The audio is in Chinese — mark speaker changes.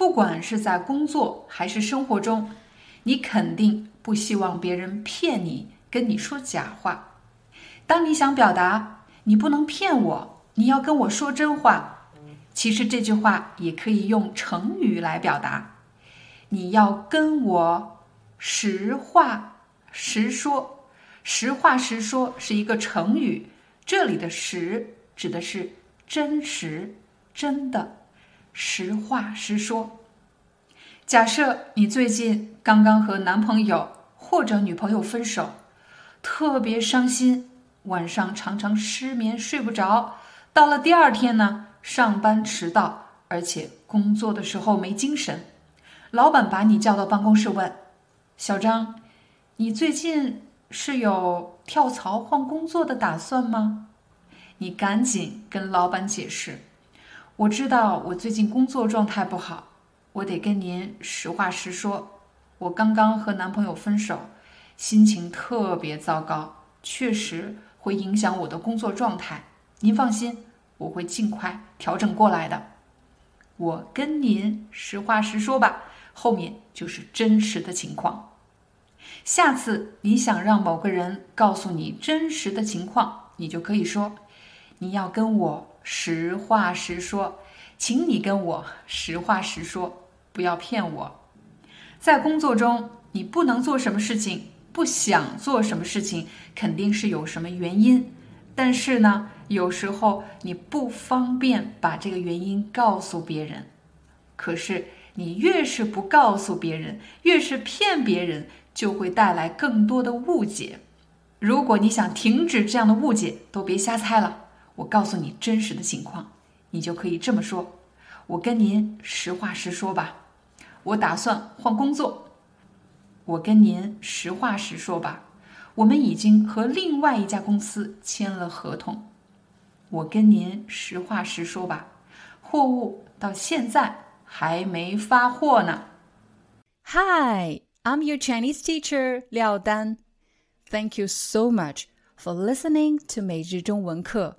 Speaker 1: 不管是在工作还是生活中，你肯定不希望别人骗你，跟你说假话。当你想表达“你不能骗我，你要跟我说真话”，其实这句话也可以用成语来表达：“你要跟我实话实说。”实话实说是一个成语，这里的“实”指的是真实、真的。实话实说。假设你最近刚刚和男朋友或者女朋友分手，特别伤心，晚上常常失眠睡不着，到了第二天呢，上班迟到，而且工作的时候没精神。老板把你叫到办公室问：“小张，你最近是有跳槽换工作的打算吗？”你赶紧跟老板解释。我知道我最近工作状态不好，我得跟您实话实说。我刚刚和男朋友分手，心情特别糟糕，确实会影响我的工作状态。您放心，我会尽快调整过来的。我跟您实话实说吧，后面就是真实的情况。下次你想让某个人告诉你真实的情况，你就可以说：“你要跟我。”实话实说，请你跟我实话实说，不要骗我。在工作中，你不能做什么事情，不想做什么事情，肯定是有什么原因。但是呢，有时候你不方便把这个原因告诉别人。可是你越是不告诉别人，越是骗别人，就会带来更多的误解。如果你想停止这样的误解，都别瞎猜了。我告诉你真实的情况，你就可以这么说：我跟您实话实说吧，我打算换工作。我跟您实话实说吧，我们已经和另外一家公司签了合同。我跟您实话实说吧，货物到现在还没发货呢。Hi, I'm your Chinese teacher 廖丹。Thank you so much for listening to 每日中文课。